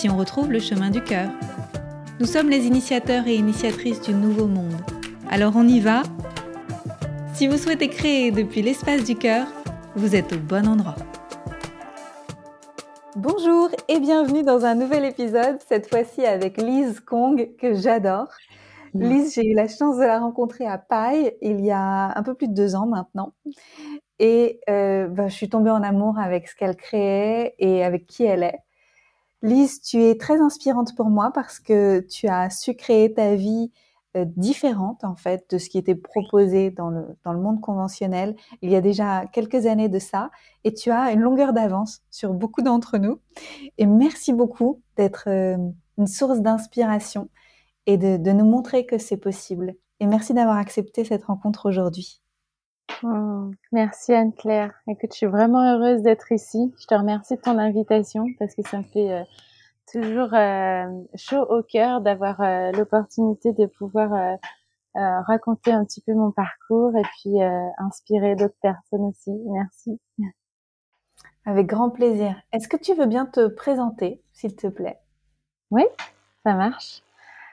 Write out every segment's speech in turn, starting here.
si on retrouve le chemin du cœur. Nous sommes les initiateurs et initiatrices du nouveau monde. Alors on y va Si vous souhaitez créer depuis l'espace du cœur, vous êtes au bon endroit. Bonjour et bienvenue dans un nouvel épisode, cette fois-ci avec Lise Kong que j'adore. Lise, j'ai eu la chance de la rencontrer à Paille il y a un peu plus de deux ans maintenant. Et euh, bah, je suis tombée en amour avec ce qu'elle créait et avec qui elle est. Lise, tu es très inspirante pour moi parce que tu as su créer ta vie euh, différente en fait de ce qui était proposé dans le, dans le monde conventionnel il y a déjà quelques années de ça et tu as une longueur d'avance sur beaucoup d'entre nous et merci beaucoup d'être euh, une source d'inspiration et de, de nous montrer que c'est possible et merci d'avoir accepté cette rencontre aujourd'hui. Oh, merci Anne-Claire. Écoute, je suis vraiment heureuse d'être ici. Je te remercie de ton invitation parce que ça me fait euh, toujours euh, chaud au cœur d'avoir euh, l'opportunité de pouvoir raconter un petit peu mon parcours et puis inspirer d'autres personnes aussi. Merci. Avec grand plaisir. Est-ce que tu veux bien te présenter, s'il te plaît? Oui, ça marche.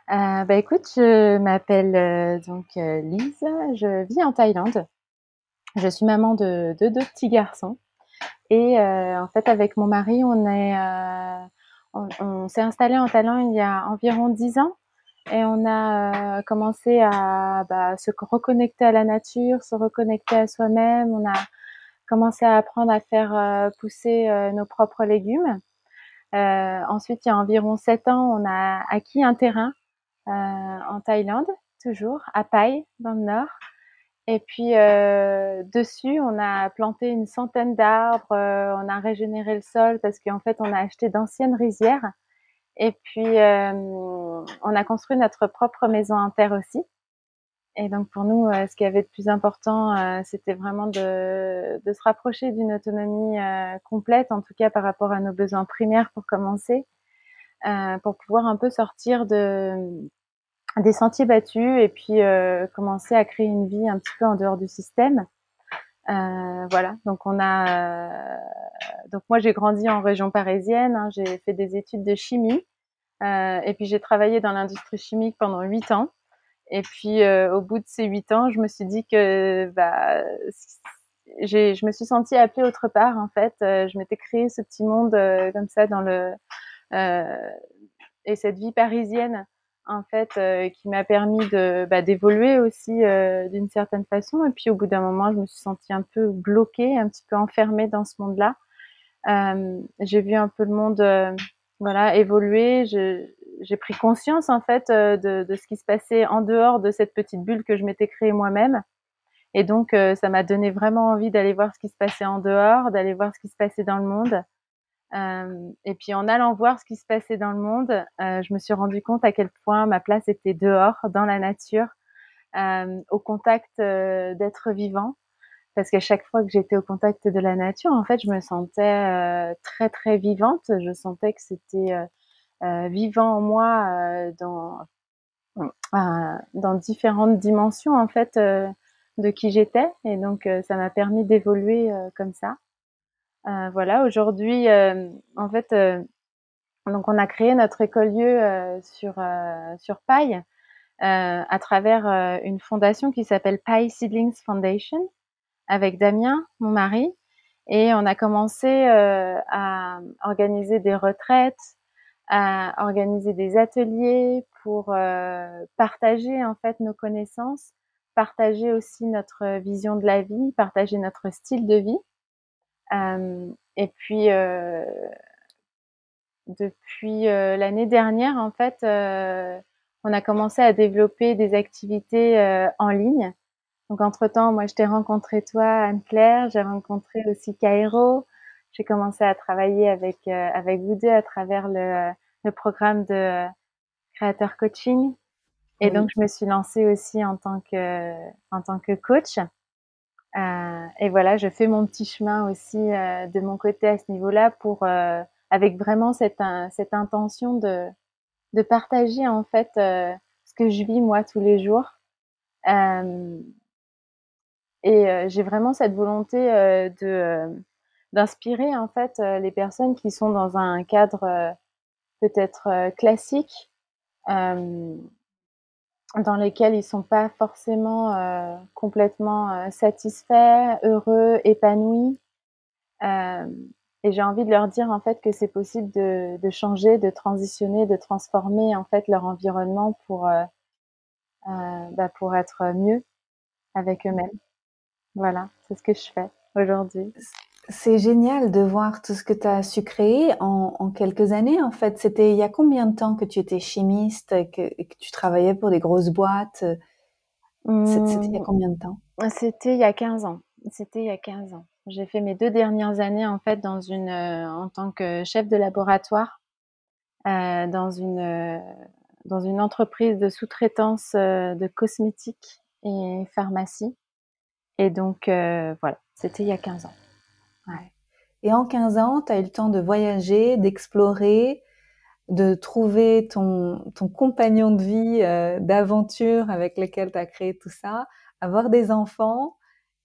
bah écoute, je m'appelle donc Lise, je vis en Thaïlande. Je suis maman de, deux petits garçons. Et euh, en fait, avec mon mari, euh, on, s'est installé en Thaïlande il y a environ dix ans. Et on a euh, commencé à bah, se reconnecter à la nature, se reconnecter à soi-même. On a commencé à apprendre à faire pousser nos propres légumes. ensuite, il y a environ sept ans, on a acquis un terrain en Thaïlande, toujours, à Pai, dans le nord. Et puis euh, dessus, on a planté une centaine d'arbres, euh, on a régénéré le sol parce qu'en fait, on a acheté d'anciennes rizières. Et puis, euh, on a construit notre propre maison en terre aussi. Et donc pour nous, ce qui avait de plus important, c'était vraiment de, de, se rapprocher d'une autonomie complète, en tout cas par rapport à nos besoins primaires pour commencer, pour pouvoir un peu sortir de, des sentiers battus et puis euh, commencer à créer une vie un petit peu en dehors du système. Euh, voilà, donc on a, euh, donc moi j'ai grandi en région parisienne, hein, j'ai fait des études de chimie euh, et puis j'ai travaillé dans l'industrie chimique pendant huit ans. Et puis au bout de ces huit ans, je me suis dit que bah, je me suis sentie appelée autre part en fait. je m'étais créé ce petit monde comme ça dans le et cette vie parisienne en fait, euh, qui m'a permis de bah, d'évoluer aussi euh, d'une certaine façon. Et puis au bout d'un moment, je me suis sentie un peu bloquée, un petit peu enfermée dans ce monde-là. Euh, j'ai vu un peu le monde, voilà, évoluer. J'ai pris conscience en fait de, de, ce qui se passait en dehors de cette petite bulle que je m'étais créée moi-même. Et donc, ça m'a donné vraiment envie d'aller voir ce qui se passait en dehors, d'aller voir ce qui se passait dans le monde. Euh, et puis en allant voir ce qui se passait dans le monde, euh, je me suis rendu compte à quel point ma place était dehors, dans la nature, euh, au contact d'êtres vivants. Parce qu'à chaque fois que j'étais au contact de la nature, en fait, je me sentais très très vivante. Je sentais que c'était vivant en moi dans dans différentes dimensions en fait de qui j'étais. Et donc ça m'a permis d'évoluer comme ça. Euh, voilà, aujourd'hui, euh, en fait, euh, donc on a créé notre écolieu sur sur Paille à travers une fondation qui s'appelle Paille Seedlings Foundation avec Damien, mon mari, et on a commencé à organiser des retraites, à organiser des ateliers pour partager en fait nos connaissances, partager aussi notre vision de la vie, partager notre style de vie. Et puis, euh, depuis l'année dernière, en fait, on a commencé à développer des activités en ligne. Donc, entre-temps, moi, je t'ai rencontré toi, Anne-Claire, j'ai rencontré aussi Cairo. J'ai commencé à travailler avec, avec vous deux à travers le, le programme de créateur coaching. Et donc, je me suis lancée aussi en tant que, en tant que coach. Euh, et voilà, je fais mon petit chemin aussi euh, de mon côté à ce niveau-là pour, euh, avec vraiment cette, cette intention de, de partager en fait ce que je vis moi tous les jours. et j'ai vraiment cette volonté de d'inspirer en fait les personnes qui sont dans un cadre peut-être classique dans lesquels ils sont pas forcément euh, complètement euh, satisfaits, heureux, épanouis. Euh, et j'ai envie de leur dire en fait que c'est possible de, de, changer, de transitionner, de transformer en fait leur environnement pour euh, euh, bah, pour être mieux avec eux-mêmes. Voilà, c'est ce que je fais aujourd'hui. C'est génial de voir tout ce que tu as su créer en, en, quelques années. En fait, c'était il y a combien de temps que tu étais chimiste, que, que tu travaillais pour des grosses boîtes? C'était il y a mmh. combien de temps? C'était il y a 15 ans. C'était il y a 15 ans. J'ai fait mes deux dernières années en fait dans une euh, en tant que chef de laboratoire euh, dans une euh, dans une entreprise de sous-traitance de cosmétiques et pharmacie. Et donc voilà, c'était il y a 15 ans. Et en 15 ans, tu as eu le temps de voyager, d'explorer, de trouver ton, ton compagnon de vie, euh, d'aventure avec lequel tu as créé tout ça, avoir des enfants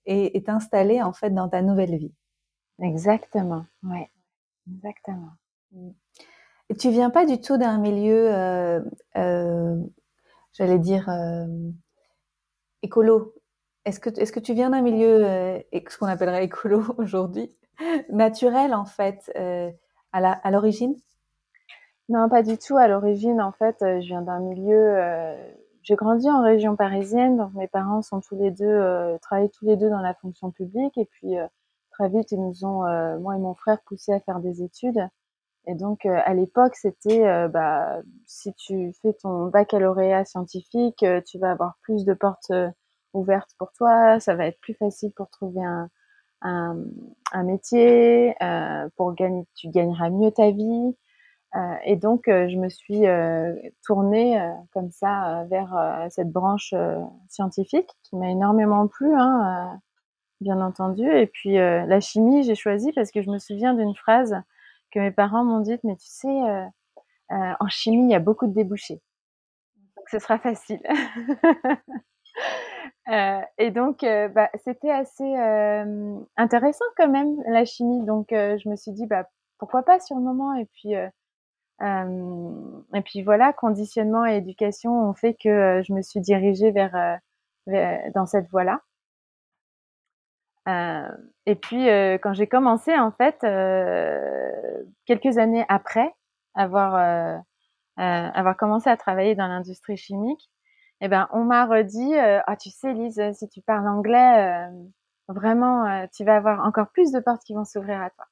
et, t'installer en fait dans ta nouvelle vie. Exactement, ouais, exactement. Mm. Et tu viens pas du tout d'un milieu, euh, euh, j'allais dire, écolo. Est-ce que, est-ce que tu viens d'un milieu, euh, ce qu'on appellerait écolo aujourd'hui, naturel en fait, euh, à l'origine? Non, pas du tout. À l'origine, en fait, euh, je viens d'un milieu. Euh, j'ai grandi en région parisienne, donc mes parents sont tous les deux euh, travaillent tous les deux dans la fonction publique, et puis très vite ils nous ont, moi et mon frère, poussés à faire des études. Et donc à l'époque, c'était bah, si tu fais ton baccalauréat scientifique, tu vas avoir plus de portes ouverte pour toi, ça va être plus facile pour trouver un, un, métier, euh, pour gagner, tu gagneras mieux ta vie. Euh, et donc, euh, je me suis tournée comme ça vers cette branche scientifique qui m'a énormément plu, hein, bien entendu. Et puis, la chimie, j'ai choisi parce que je me souviens d'une phrase que mes parents m'ont dite, mais tu sais, en chimie, il y a beaucoup de débouchés. Donc, ce sera facile. Euh, et donc, euh, bah, c'était assez euh, intéressant quand même la chimie. Donc, je me suis dit, bah, pourquoi pas sur le moment. Et puis, et puis voilà, conditionnement et éducation ont fait que je me suis dirigée vers, vers dans cette voie-là. et puis, quand j'ai commencé, en fait, quelques années après avoir avoir commencé à travailler dans l'industrie chimique, eh ben, on m'a redit, euh, ah, tu sais, Lise, si tu parles anglais, euh, vraiment, euh, tu vas avoir encore plus de portes qui vont s'ouvrir à toi.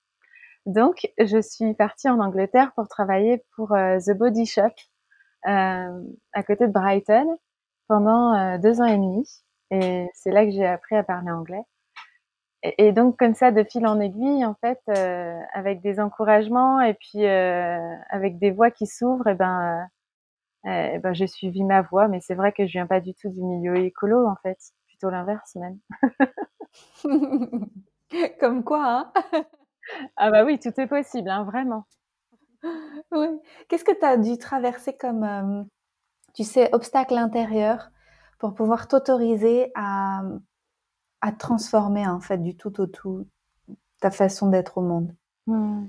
Donc, je suis partie en Angleterre pour travailler pour The Body Shop à côté de Brighton pendant deux ans et demi. Et c'est là que j'ai appris à parler anglais. Et, donc, comme ça, de fil en aiguille, en fait, avec des encouragements et puis avec des voies qui s'ouvrent, et eh ben eh ben, j'ai suivi ma voie, mais c'est vrai que je viens pas du tout du milieu écolo, en fait. Plutôt l'inverse, même. Comme quoi, hein? Ah bah oui, tout est possible, hein, vraiment. Oui. Qu'est-ce que tu as dû traverser comme, euh, tu sais, obstacle intérieur pour pouvoir t'autoriser à, à transformer, en fait, du tout au tout ta façon d'être au monde? Mmh.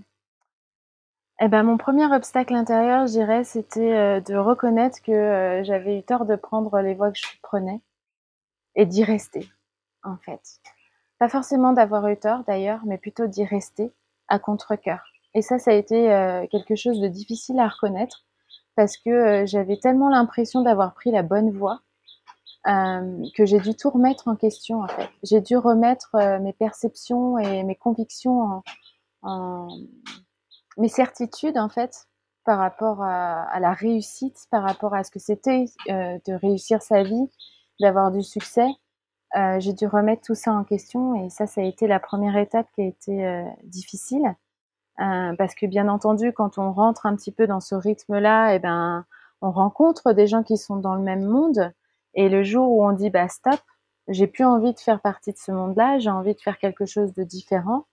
Eh ben, mon premier obstacle intérieur, je dirais, c'était euh, de reconnaître que euh, j'avais eu tort de prendre les voies que je prenais et d'y rester, en fait. Pas forcément d'avoir eu tort d'ailleurs, mais plutôt d'y rester à contre-cœur. Et ça, ça a été euh, quelque chose de difficile à reconnaître parce que j'avais tellement l'impression d'avoir pris la bonne voie que j'ai dû tout remettre en question, en fait. J'ai dû remettre mes perceptions et mes convictions en, en mes certitudes en fait par rapport à, à, la réussite, par rapport à ce que c'était euh, de réussir sa vie, d'avoir du succès. Euh, j'ai dû remettre tout ça en question et ça, ça a été la première étape qui a été euh, difficile. Euh, parce que bien entendu, quand on rentre un petit peu dans ce rythme-là, eh ben, on rencontre des gens qui sont dans le même monde. Et le jour où on dit bah stop, j'ai plus envie de faire partie de ce monde-là, j'ai envie de faire quelque chose de différent,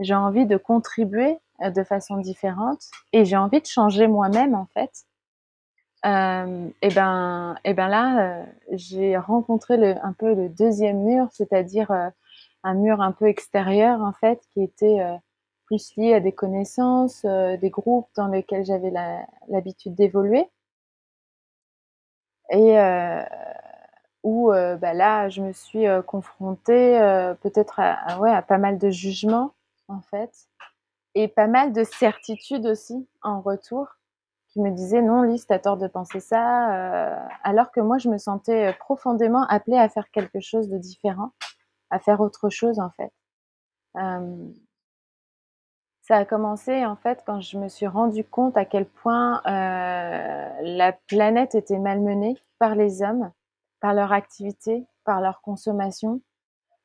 j'ai envie de contribuer euh, de façon différente et j'ai envie de changer moi-même en fait. Euh, et ben, et ben là, euh, j'ai rencontré le, un peu le deuxième mur, c'est-à-dire euh, un mur un peu extérieur en fait, qui était plus lié à des connaissances, des groupes dans lesquels j'avais l'habitude d'évoluer. Et où bah là, je me suis confrontée peut-être à, ouais, à pas mal de jugements en fait, et pas mal de certitudes aussi en retour qui me disaient non, Lise, t'as tort de penser ça, euh, alors que moi, je me sentais profondément appelée à faire quelque chose de différent, à faire autre chose en fait. Euh, ça a commencé en fait quand je me suis rendu compte à quel point euh, la planète était malmenée par les hommes, par leur activité, par leur consommation,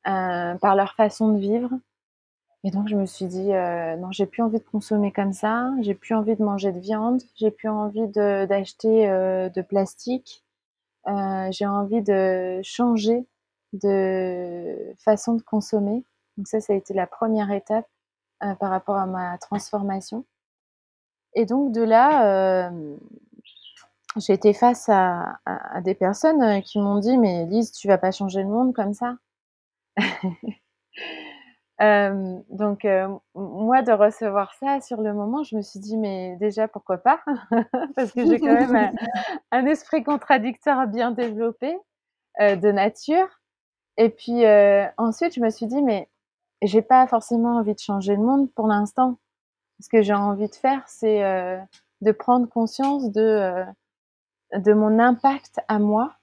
euh, par leur façon de vivre. Et donc je me suis dit euh, non, j'ai plus envie de consommer comme ça, j'ai plus envie de manger de viande, j'ai plus envie d'acheter euh, de, plastique, euh, j'ai envie de changer de façon de consommer. Donc ça, ça a été la première étape euh, par rapport à ma transformation. Et donc de là, j'ai été face à, des personnes qui m'ont dit mais Lise, tu vas pas changer le monde comme ça. Euh, donc euh, moi de recevoir ça sur le moment, je me suis dit mais déjà pourquoi pas? Parce que j'ai quand même un, esprit contradictoire bien développé euh, de nature. Et puis ensuite je me suis dit mais j'ai pas forcément envie de changer le monde pour l'instant. Ce que j'ai envie de faire c'est de prendre conscience de de mon impact à moi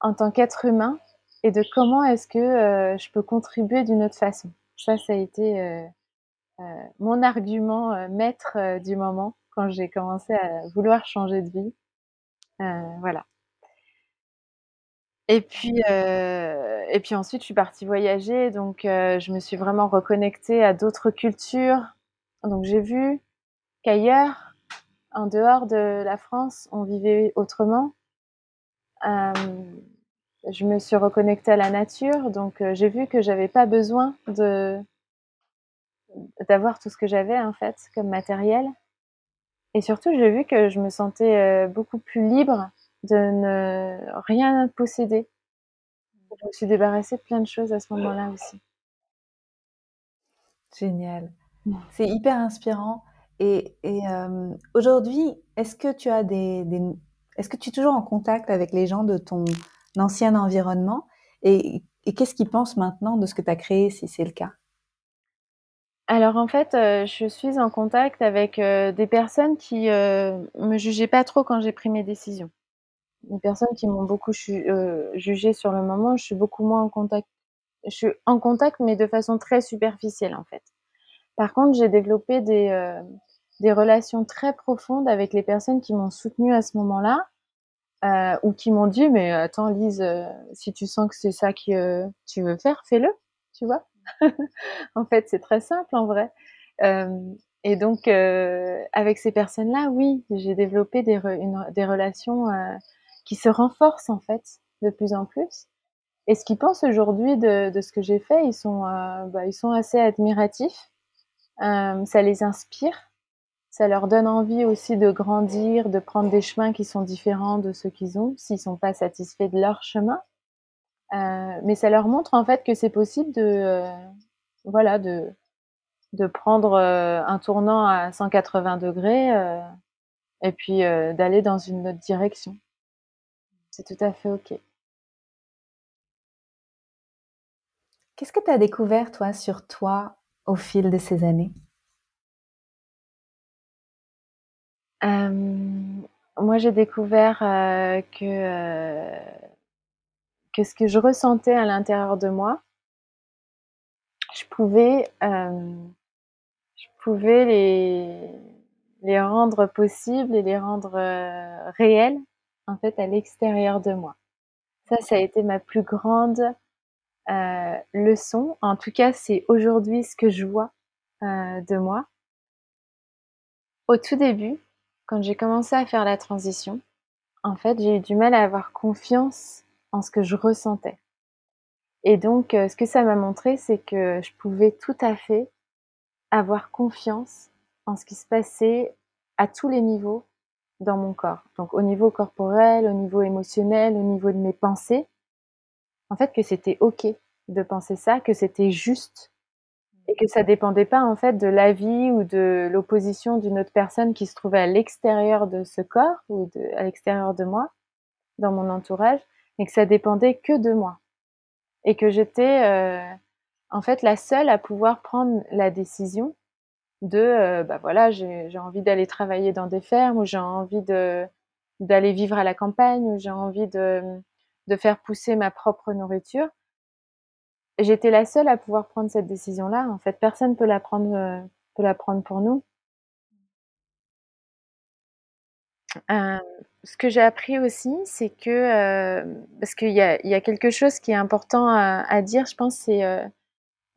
en tant qu'être humain et de comment est-ce que je peux contribuer d'une autre façon. Ça, ça a été euh, euh, mon argument euh, maître du moment quand j'ai commencé à vouloir changer de vie. voilà. Et puis, et puis ensuite, je suis partie voyager, donc je me suis vraiment reconnectée à d'autres cultures. Donc j'ai vu qu'ailleurs, en dehors de la France, on vivait autrement. Je me suis reconnectée à la nature, donc euh, j'ai vu que j'avais pas besoin de d'avoir tout ce que j'avais en fait comme matériel. Et surtout, j'ai vu que je me sentais euh, beaucoup plus libre de ne rien posséder. Je me suis débarrassée de plein de choses à ce moment-là aussi. Génial. C'est hyper inspirant. Et, et euh, aujourd'hui, est-ce que tu as des, des est-ce que tu es toujours en contact avec les gens de ton ancien environnement et, qu'est-ce qu'ils pensent maintenant de ce que tu as créé si c'est le cas? Alors en fait, euh, je suis en contact avec euh, des personnes qui euh, me jugeaient pas trop quand j'ai pris mes décisions. Des personnes qui m'ont beaucoup euh, jugé sur le moment, je suis beaucoup moins en contact. Je suis en contact, mais de façon très superficielle en fait. Par contre, j'ai développé des, des relations très profondes avec les personnes qui m'ont soutenue à ce moment-là euh, ou qui m'ont dit mais attends Lise, euh, si tu sens que c'est ça que euh, tu veux faire, fais-le, tu vois. en fait, c'est très simple en vrai. Euh, et donc avec ces personnes-là, oui, j'ai développé des, relations qui se renforcent en fait de plus en plus. Et ce qu'ils pensent aujourd'hui de, de, ce que j'ai fait, ils sont, bah, ils sont assez admiratifs. ça les inspire ça leur donne envie aussi de grandir, de prendre des chemins qui sont différents de ceux qu'ils ont, s'ils sont pas satisfaits de leur chemin. Euh, mais ça leur montre en fait que c'est possible de, euh, voilà, de, de prendre euh, un tournant à 180 degrés et puis d'aller dans une autre direction. C'est tout à fait ok. Qu'est-ce que tu as découvert toi sur toi au fil de ces années? Moi, j'ai découvert euh, que, euh, que ce que je ressentais à l'intérieur de moi, je pouvais, je pouvais les, les rendre possibles et les rendre réels, en fait, à l'extérieur de moi. Ça, ça a été ma plus grande euh, leçon. En tout cas, c'est aujourd'hui ce que je vois euh, de moi. Au tout début, quand j'ai commencé à faire la transition, en fait, j'ai eu du mal à avoir confiance en ce que je ressentais. Et donc, euh, ce que ça m'a montré, c'est que je pouvais tout à fait avoir confiance en ce qui se passait à tous les niveaux dans mon corps. Donc, au niveau corporel, au niveau émotionnel, au niveau de mes pensées. En fait, que c'était OK de penser ça, que c'était juste que ça dépendait pas en fait de l'avis ou de l'opposition d'une autre personne qui se trouvait à l'extérieur de ce corps ou à l'extérieur de moi, dans mon entourage, mais que ça dépendait que de moi. Et que j'étais euh, en fait la seule à pouvoir prendre la décision de euh, bah voilà j'ai envie d'aller travailler dans des fermes ou j'ai envie d'aller vivre à la campagne ou j'ai envie de faire pousser ma propre nourriture j'étais la seule à pouvoir prendre cette décision-là. En fait, personne peut euh, peut la prendre pour nous. Euh, ce que j'ai appris aussi, c'est que euh, parce qu'il y a, quelque chose qui est important à, dire, je pense, c'est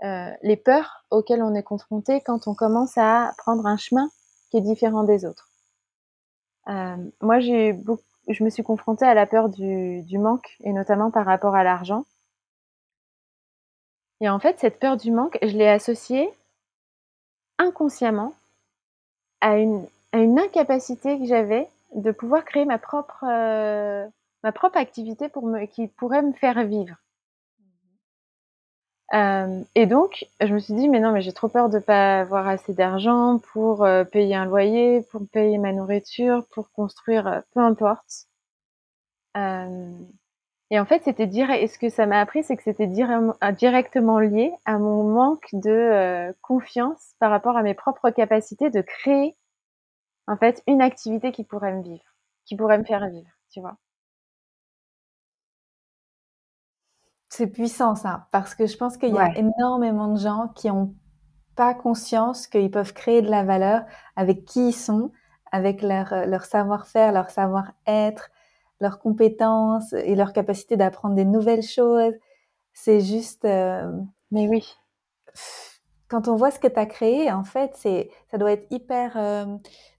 les peurs auxquelles on est confronté quand on commence à prendre un chemin qui est différent des autres. moi, je me suis confrontée à la peur du manque et notamment par rapport à l'argent. Et en fait, cette peur du manque, je l'ai associée inconsciemment à une, à une incapacité que j'avais de pouvoir créer ma propre, euh, ma propre activité pour me, qui pourrait me faire vivre. Euh, et donc, je me suis dit, mais non, mais j'ai trop peur de pas avoir assez d'argent pour euh, payer un loyer, pour payer ma nourriture, pour construire, euh, peu importe. Euh, et en fait, c'était dire, et ce que ça m'a appris, c'est que c'était directement lié à mon manque de euh, confiance par rapport à mes propres capacités de créer, en fait, une activité qui pourrait me vivre, qui pourrait me faire vivre, tu vois. C'est puissant ça, parce que je pense qu'il y a énormément de gens qui ont pas conscience qu'ils peuvent créer de la valeur avec qui ils sont, avec leur, leur savoir-faire, leur savoir-être, leurs compétences et leur capacité d'apprendre des nouvelles choses. C'est juste. Euh, mais oui. Quand on voit ce que tu as créé, en fait, c'est, ça doit être hyper. Euh,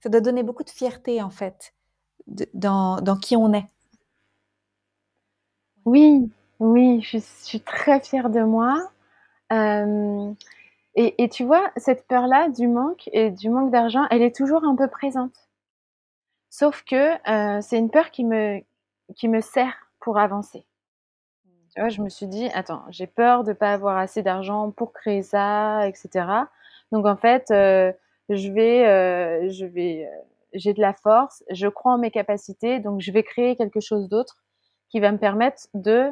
ça doit donner beaucoup de fierté, en fait, dans, dans qui on est. Oui, oui, je, suis très fière de moi. Euh, et, et, tu vois, cette peur-là du manque et du manque d'argent, elle est toujours un peu présente. Sauf que euh, c'est une peur qui me, qui me sert pour avancer. Tu je me suis dit, attends, j'ai peur de pas avoir assez d'argent pour créer ça, etc. Donc en fait, euh, je vais, euh, je vais, euh, j'ai de la force, je crois en mes capacités, donc je vais créer quelque chose d'autre qui va me permettre de,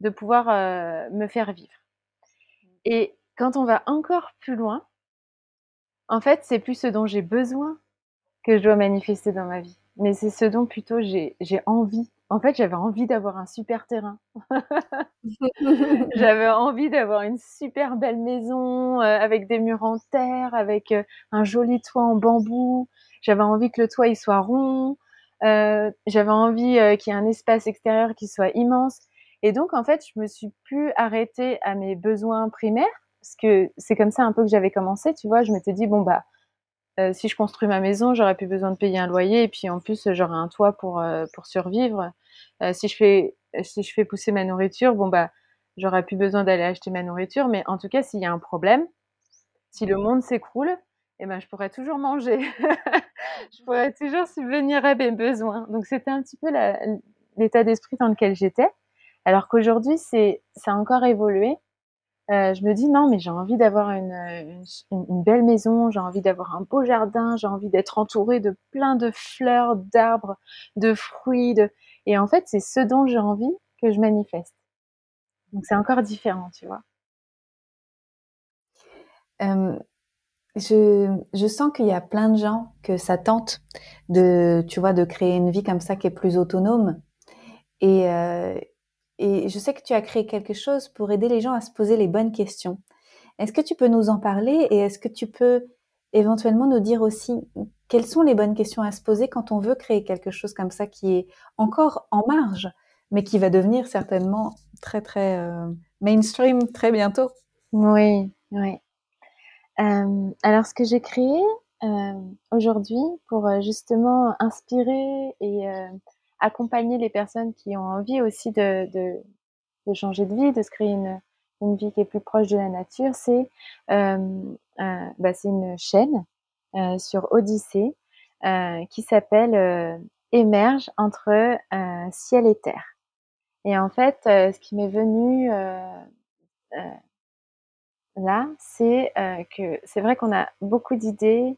de pouvoir me faire vivre. Et quand on va encore plus loin, en fait, c'est plus ce dont j'ai besoin que je dois manifester dans ma vie mais c'est ce dont plutôt j'ai envie. En fait, j'avais envie d'avoir un super terrain. j'avais envie d'avoir une super belle maison euh, avec des murs en terre, avec euh, un joli toit en bambou. J'avais envie que le toit il soit rond. Euh, j'avais envie qu'il y ait un espace extérieur qui soit immense. Et donc, en fait, je me suis plus arrêtée à mes besoins primaires parce que c'est comme ça un peu que j'avais commencé. Tu vois, je m'étais dit bon bah euh, si je construis ma maison, j'aurais plus besoin de payer un loyer et puis en plus j'aurai un toit pour euh, pour survivre. Euh, si je fais si je fais pousser ma nourriture, bon bah j'aurais plus besoin d'aller acheter ma nourriture, mais en tout cas s'il y a un problème, si le monde s'écroule, eh ben je pourrais toujours manger, je pourrais toujours subvenir à mes besoins. Donc c'était un petit peu l'état d'esprit dans lequel j'étais. Alors qu'aujourd'hui c'est ça a encore évolué euh, je me dis non, mais j'ai envie d'avoir une, belle maison, j'ai envie d'avoir un beau jardin, j'ai envie d'être entourée de plein de fleurs, d'arbres, de fruits. De... Et en fait, c'est ce dont j'ai envie que je manifeste. Donc c'est encore différent, tu vois. Euh, je, je, sens qu'il y a plein de gens que ça tente de, tu vois, de créer une vie comme ça qui est plus autonome. Et, euh, et je sais que tu as créé quelque chose pour aider les gens à se poser les bonnes questions. Est-ce que tu peux nous en parler et est-ce que tu peux éventuellement nous dire aussi quelles sont les bonnes questions à se poser quand on veut créer quelque chose comme ça qui est encore en marge, mais qui va devenir certainement très très euh, mainstream très bientôt? Oui, oui. Euh, alors ce que j'ai créé, aujourd'hui pour justement inspirer et accompagner les personnes qui ont envie aussi de, changer de vie, de se créer une, vie qui est plus proche de la nature, c'est euh, bah, une chaîne euh, sur Odyssée euh, qui s'appelle Émerge entre ciel et terre. Et en fait, ce qui m'est venu là, c'est que c'est vrai qu'on a beaucoup d'idées,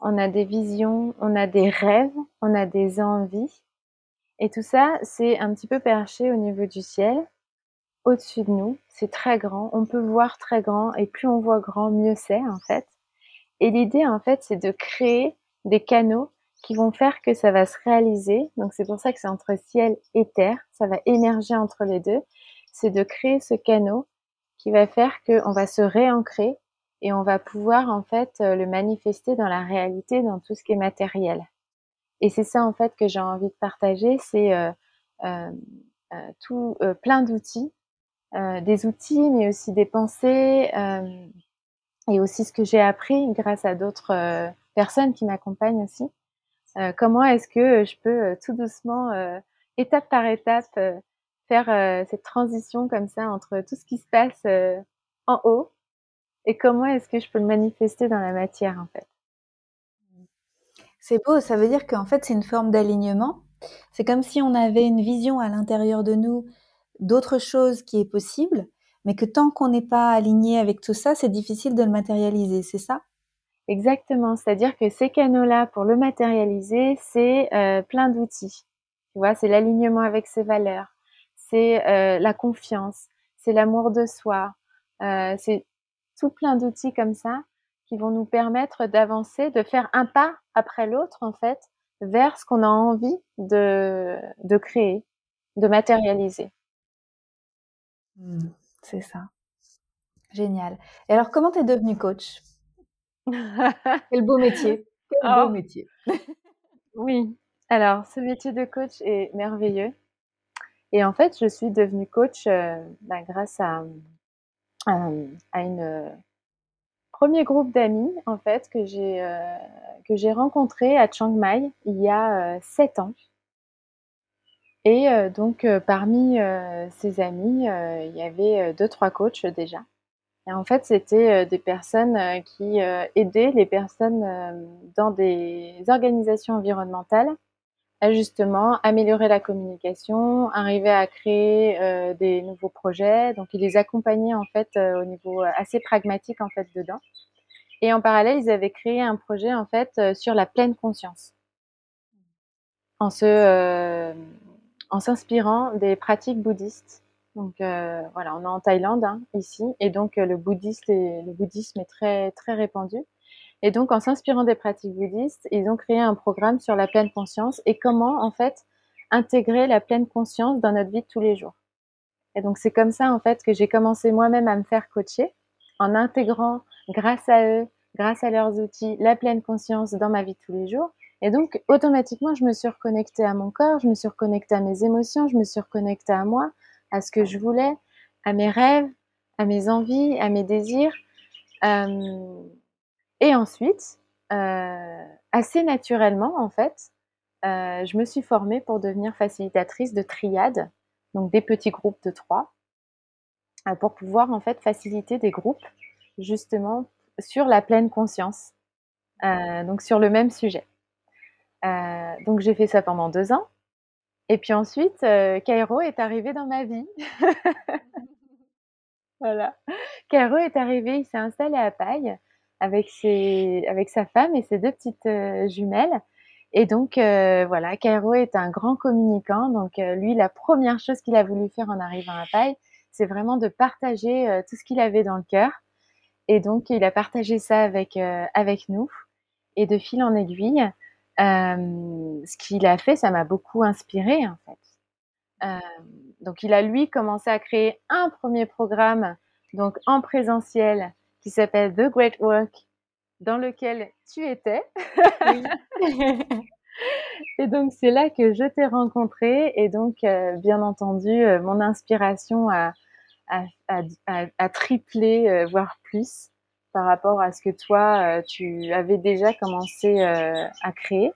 on a des visions, on a des rêves, on a des envies. Et tout ça, c'est un petit peu perché au niveau du ciel au-dessus de nous. C'est très grand. On peut voir très grand et plus on voit grand, mieux c'est en fait. Et l'idée en fait, c'est de créer des canaux qui vont faire que ça va se réaliser. Donc c'est pour ça que c'est entre ciel et terre. Ça va émerger entre les deux. C'est de créer ce canot qui va faire qu'on va se réancrer et on va pouvoir en fait euh, le manifester dans la réalité, dans tout ce qui est matériel. Et c'est ça en fait que j'ai envie de partager, c'est euh, euh, euh tout plein d'outils des outils, mais aussi des pensées, et aussi ce que j'ai appris grâce à d'autres personnes qui m'accompagnent aussi. comment est-ce que je peux tout doucement, étape par étape, faire cette transition comme ça entre tout ce qui se passe en haut et comment est-ce que je peux le manifester dans la matière en fait. C'est beau, ça veut dire qu'en fait c'est une forme d'alignement. C'est comme si on avait une vision à l'intérieur de nous d'autre chose qui est possible, mais que tant qu'on n'est pas aligné avec tout ça, c'est difficile de le matérialiser, c'est ça? Exactement, c'est-à-dire que ces canaux-là, pour le matérialiser, c'est euh, plein d'outils. Tu vois, c'est l'alignement avec ses valeurs, c'est euh, la confiance, c'est l'amour de soi, euh, c'est tout plein d'outils comme ça qui vont nous permettre d'avancer, de faire un pas après l'autre en fait vers ce qu'on a envie de, de créer, de matérialiser. Mmh. c'est ça. Génial. Et alors, comment tu es devenue coach? Quel beau métier. Quel beau oh. métier. oui. Alors, ce métier de coach est merveilleux. Et en fait, je suis devenue coach euh, bah, grâce à, euh, à, une premier groupe d'amis en fait que j'ai que j'ai rencontré à Chiang Mai il y a sept ans. Et euh, donc, euh, parmi euh, amis, il y avait deux, trois coachs déjà. Et en fait, c'était des personnes qui aidaient les personnes dans des organisations environnementales justement améliorer la communication, arriver à créer des nouveaux projets. Donc, ils les accompagnaient en fait au niveau assez pragmatique en fait dedans. Et en parallèle, ils avaient créé un projet en fait sur la pleine conscience. En se en s'inspirant des pratiques bouddhistes. Donc euh, voilà, on est en Thaïlande hein, ici, et donc euh, le, bouddhiste le bouddhisme est très très répandu. Et donc en s'inspirant des pratiques bouddhistes, ils ont créé un programme sur la pleine conscience et comment en fait intégrer la pleine conscience dans notre vie de tous les jours. Et donc c'est comme ça en fait que j'ai commencé moi-même à me faire coacher en intégrant grâce à eux, grâce à leurs outils, la pleine conscience dans ma vie de tous les jours. Et donc, automatiquement, je me suis reconnectée à mon corps, je me suis reconnectée à mes émotions, je me suis reconnectée à moi, à ce que je voulais, à mes rêves, à mes envies, à mes désirs. Euh, et ensuite, euh, assez naturellement, en fait, euh, je me suis formée pour devenir facilitatrice de triade, donc des petits groupes de trois, pour pouvoir en fait faciliter des groupes justement sur la pleine conscience, donc sur le même sujet. Euh, donc j'ai fait ça pendant deux ans. Et puis ensuite, euh, Cairo est arrivé dans ma vie. voilà. Cairo est arrivé, il s'est installé à Paille avec, sa femme et ses deux petites euh, jumelles. Et donc euh, voilà, Cairo est un grand communicant. Donc euh, lui, la première chose qu'il a voulu faire en arrivant à Paille, c'est vraiment de partager tout ce qu'il avait dans le cœur. Et donc il a partagé ça avec avec nous. Et de fil en aiguille, ce qu'il a fait, ça m'a beaucoup inspiré en fait. Donc il a lui commencé à créer un premier programme donc en présentiel qui s'appelle The Great Work dans lequel tu étais. et donc c'est là que je t'ai rencontré et donc euh, bien entendu euh, mon inspiration a, a, a, a triplé voire plus par rapport à ce que toi, tu avais déjà commencé à créer.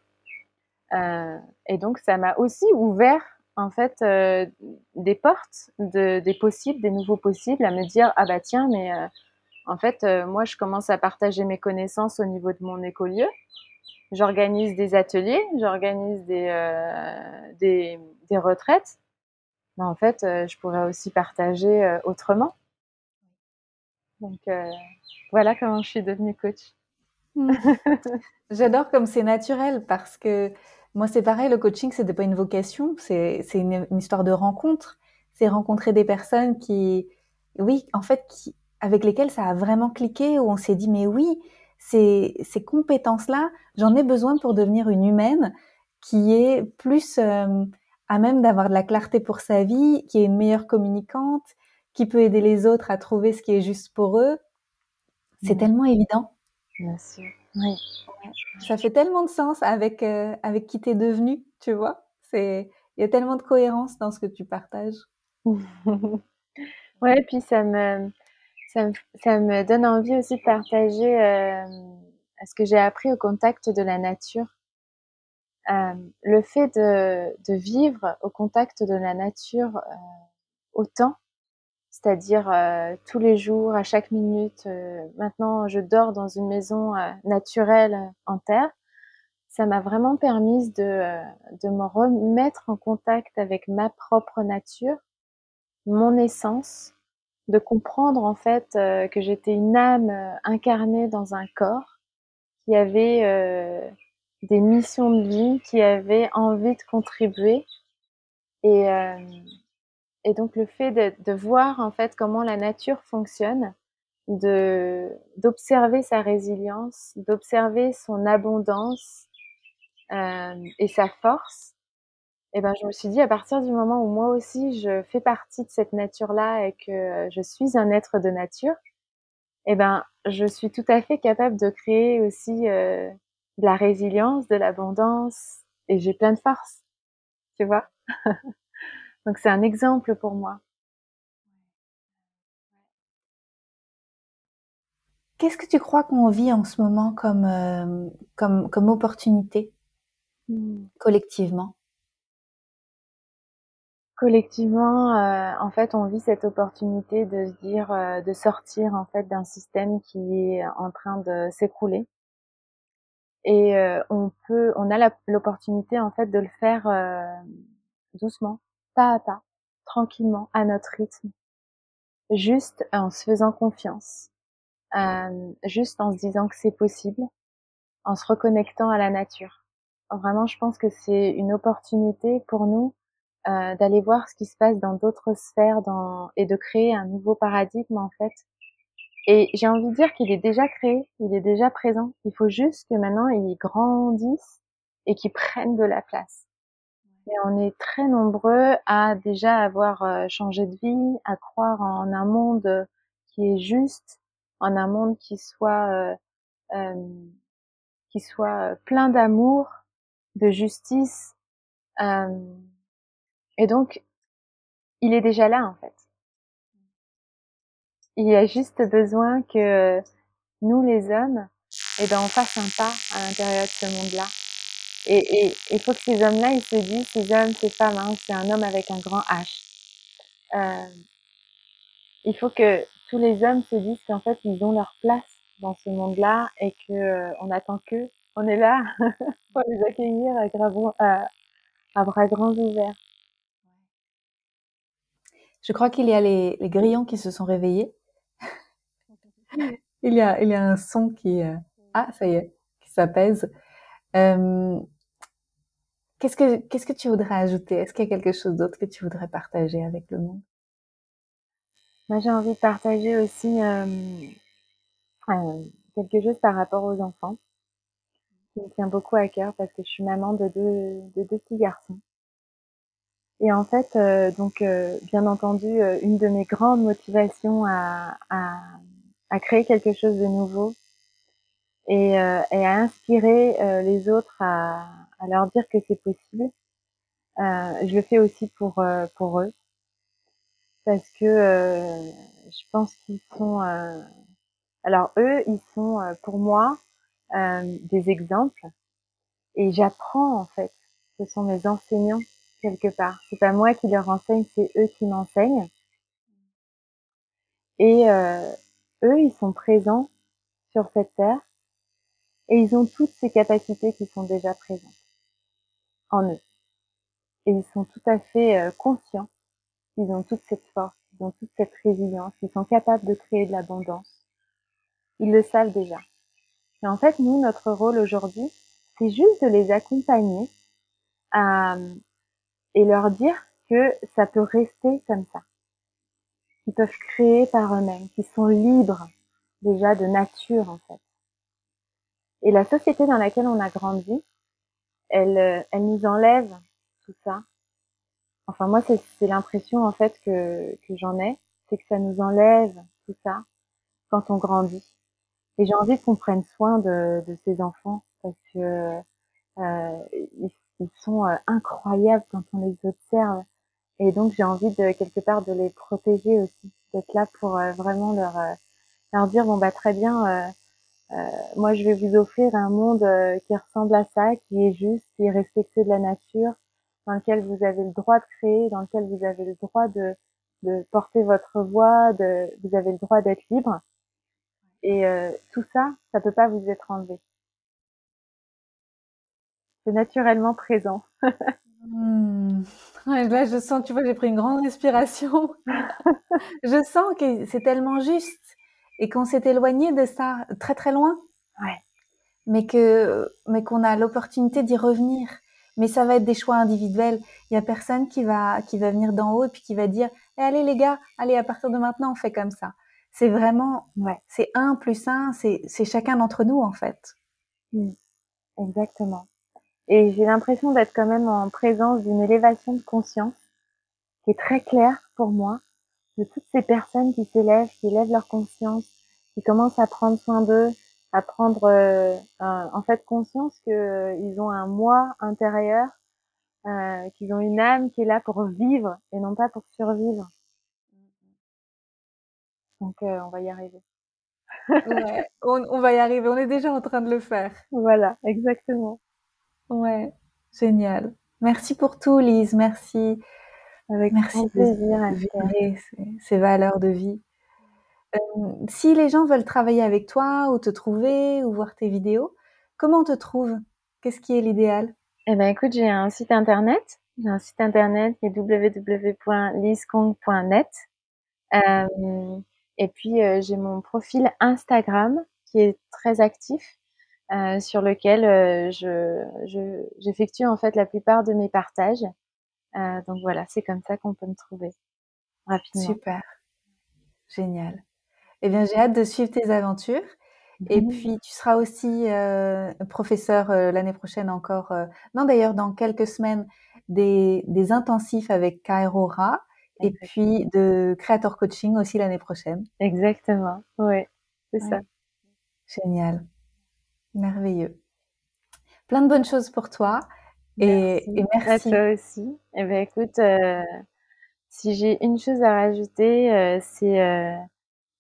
et donc, ça m'a aussi ouvert en fait des portes, de, des possibles, des nouveaux possibles, à me dire ah bah tiens, mais en fait, moi, je commence à partager mes connaissances au niveau de mon écolieu. J'organise des ateliers, j'organise des, des, des retraites mais en fait, euh, je pourrais aussi partager euh, autrement. Donc euh, voilà comment je suis devenue coach. Hmm. J'adore comme c'est naturel parce que moi c'est pareil, le coaching c'était pas une vocation, c'est une, une, histoire de rencontre. C'est rencontrer des personnes qui, oui, en fait, qui, avec lesquelles ça a vraiment cliqué, où on s'est dit mais oui, ces, ces compétences-là, j'en ai besoin pour devenir une humaine qui est plus à même d'avoir de la clarté pour sa vie, qui est une meilleure communicante, qui peut aider les autres à trouver ce qui est juste pour eux. C'est tellement évident. Bien sûr. Oui. Ça fait tellement de sens avec euh, avec qui t'es devenu, tu vois. Il y a tellement de cohérence dans ce que tu partages. ouais, puis ça me, ça me donne envie aussi de partager euh, ce que j'ai appris au contact de la nature. Euh, le fait de, vivre au contact de la nature euh, autant, c'est-à-dire euh, tous les jours, à chaque minute. maintenant, je dors dans une maison naturelle en terre. Ça m'a vraiment permis de me remettre en contact avec ma propre nature, mon essence, de comprendre en fait que j'étais une âme incarnée dans un corps qui avait des missions de vie qui avaient envie de contribuer. Et, euh, et donc le fait de, de, voir en fait comment la nature fonctionne, de d'observer sa résilience, d'observer son abondance euh, et sa force. Et ben je me suis dit à partir du moment où moi aussi je fais partie de cette nature-là et que je suis un être de nature, et ben je suis tout à fait capable de créer aussi euh, de la résilience, de l'abondance, et j'ai plein de force, tu vois? Donc c'est un exemple pour moi. Qu'est-ce que tu crois qu'on vit en ce moment comme, euh, comme, comme opportunité? Mmh. collectivement Collectivement, euh, en fait, on vit cette opportunité de se dire, euh, de sortir en fait d'un système qui est en train de s'écrouler. Et euh, on peut, on a l'opportunité en fait de le faire euh, doucement, pas à pas, tranquillement, à notre rythme, juste en se faisant confiance, euh, juste en se disant que c'est possible, en se reconnectant à la nature. Vraiment, je pense que c'est une opportunité pour nous d'aller voir ce qui se passe dans d'autres sphères dans, et de créer un nouveau paradigme en fait et j'ai envie de dire qu'il est déjà créé, il est déjà présent. Il faut juste que maintenant il grandisse et qu'il prenne de la place. Et on est très nombreux à déjà avoir euh, changé de vie, à croire en un monde qui est juste, en un monde qui soit euh, euh, qui soit plein d'amour, de justice. Et donc, il est déjà là en fait. Il y a juste besoin que nous, les hommes, eh ben, on fasse un pas à l'intérieur de ce monde-là. Et il faut que ces hommes-là, ils se disent, ces hommes, ces femmes, hein, c'est un homme avec un grand H. Euh, il faut que tous les hommes se disent qu'en fait, ils ont leur place dans ce monde-là et que euh, on attend qu'eux. On est là pour les accueillir à, à bras grands ouverts. Je crois qu'il y a les, les grillons qui se sont réveillés il y a, il y a un son qui, euh, ah, ça y est, qui s'apaise. Euh, qu'est-ce que, qu'est-ce que tu voudrais ajouter? Est-ce qu'il y a quelque chose d'autre que tu voudrais partager avec le monde? Moi, j'ai envie de partager aussi euh, quelque chose par rapport aux enfants qui me tient beaucoup à cœur parce que je suis maman de deux, de deux petits garçons. Et en fait, donc, bien entendu, une de mes grandes motivations à, à à créer quelque chose de nouveau et, euh, et à inspirer euh, les autres à, à, leur dire que c'est possible. Euh, je le fais aussi pour euh, pour eux parce que je pense qu'ils sont Alors eux, ils sont pour moi des exemples et j'apprends en fait. Ce sont mes enseignants quelque part. C'est pas moi qui leur enseigne, c'est eux qui m'enseignent. Et euh, eux, ils sont présents sur cette terre et ils ont toutes ces capacités qui sont déjà présentes en eux. Et ils sont tout à fait euh, conscients qu'ils ont toute cette force, ils ont toute cette résilience, ils sont capables de créer de l'abondance. Ils le savent déjà. Et en fait, nous, notre rôle aujourd'hui, c'est juste de les accompagner à, et leur dire que ça peut rester comme ça. Qu'ils peuvent créer par eux-mêmes, qu'ils sont libres déjà de nature en fait. Et la société dans laquelle on a grandi, elle, euh, elle nous enlève tout ça. Enfin moi c'est l'impression en fait que, que j'en ai, c'est que ça nous enlève tout ça quand on grandit. Et j'ai envie qu'on prenne soin de, de ces enfants parce que euh, ils, ils, sont euh, incroyables quand on les observe. Et donc j'ai envie de quelque part de les protéger aussi, d'être là pour euh, vraiment leur leur dire bon bah très bien, moi je vais vous offrir un monde qui ressemble à ça, qui est juste, qui est respectueux de la nature, dans lequel vous avez le droit de créer, dans lequel vous avez le droit de, de porter votre voix, de, vous avez le droit d'être libre. Et euh, tout ça, ça peut pas vous être enlevé c'est naturellement présent. Hmm. là, je sens, tu vois, j'ai pris une grande respiration. je sens que c'est tellement juste et qu'on s'est éloigné de ça très très loin. Ouais. Mais que, mais qu'on a l'opportunité d'y revenir. Mais ça va être des choix individuels. Il y a personne qui va, qui va venir d'en haut et puis qui va dire, eh, allez les gars, allez à partir de maintenant on fait comme ça. C'est vraiment, ouais. c'est un plus un, c'est, c'est chacun d'entre nous en fait. Hmm. Exactement. Et j'ai l'impression d'être quand même en présence d'une élévation de conscience qui est très claire pour moi, de toutes ces personnes qui s'élèvent, qui élèvent leur conscience, qui commencent à prendre soin d'eux, à prendre euh, en fait conscience qu'ils euh, ont un moi intérieur, euh, qu'ils ont une âme qui est là pour vivre et non pas pour survivre. Donc euh, on va y arriver. ouais, on, on va y arriver, on est déjà en train de le faire. Voilà, exactement. Ouais, génial. Merci pour tout, Lise. Merci. Avec Merci plaisir de ces, ces, valeurs de vie. Euh, si les gens veulent travailler avec toi ou te trouver ou voir tes vidéos, comment on te trouve? Qu'est-ce qui est l'idéal? Eh ben, écoute, j'ai un site internet. J'ai un site internet qui est www.liskong.net. Euh, et puis, euh, j'ai mon profil Instagram qui est très actif euh, sur lequel euh, je, j'effectue en fait la plupart de mes partages. Euh, donc voilà, c'est comme ça qu'on peut me trouver rapidement. Super, génial. Eh bien, j'ai hâte de suivre tes aventures. Et mmh. puis, tu seras aussi professeur l'année prochaine encore. Non, d'ailleurs, dans quelques semaines, des, des intensifs avec Kairora et puis de Creator Coaching aussi l'année prochaine. Exactement, oui, c'est ça. Génial. Merveilleux. Plein de bonnes choses pour toi. Et merci. Et merci. À toi aussi. Eh bien, écoute, euh, si j'ai une chose à rajouter, euh, c'est euh,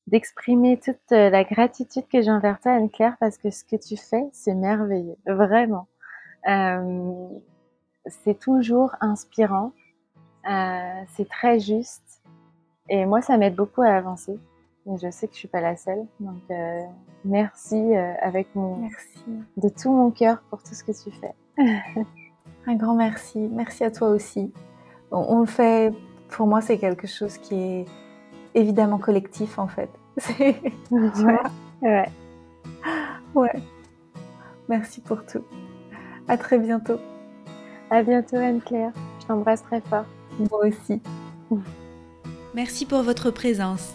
d'exprimer toute la gratitude que j'ai envers toi, Anne-Claire, parce que ce que tu fais, c'est merveilleux. Vraiment. c'est toujours inspirant. c'est très juste. Et moi, ça m'aide beaucoup à avancer. Je sais que je suis pas la seule. Donc, euh, merci euh, avec mon, merci. de tout mon cœur pour tout ce que tu fais. Un grand merci. Merci à toi aussi. On, on le fait, pour moi, c'est quelque chose qui est évidemment collectif en fait. ouais. ouais. Ouais. Merci pour tout. À très bientôt. À bientôt Anne-Claire. Je t'embrasse très fort. Moi aussi. Merci pour votre présence.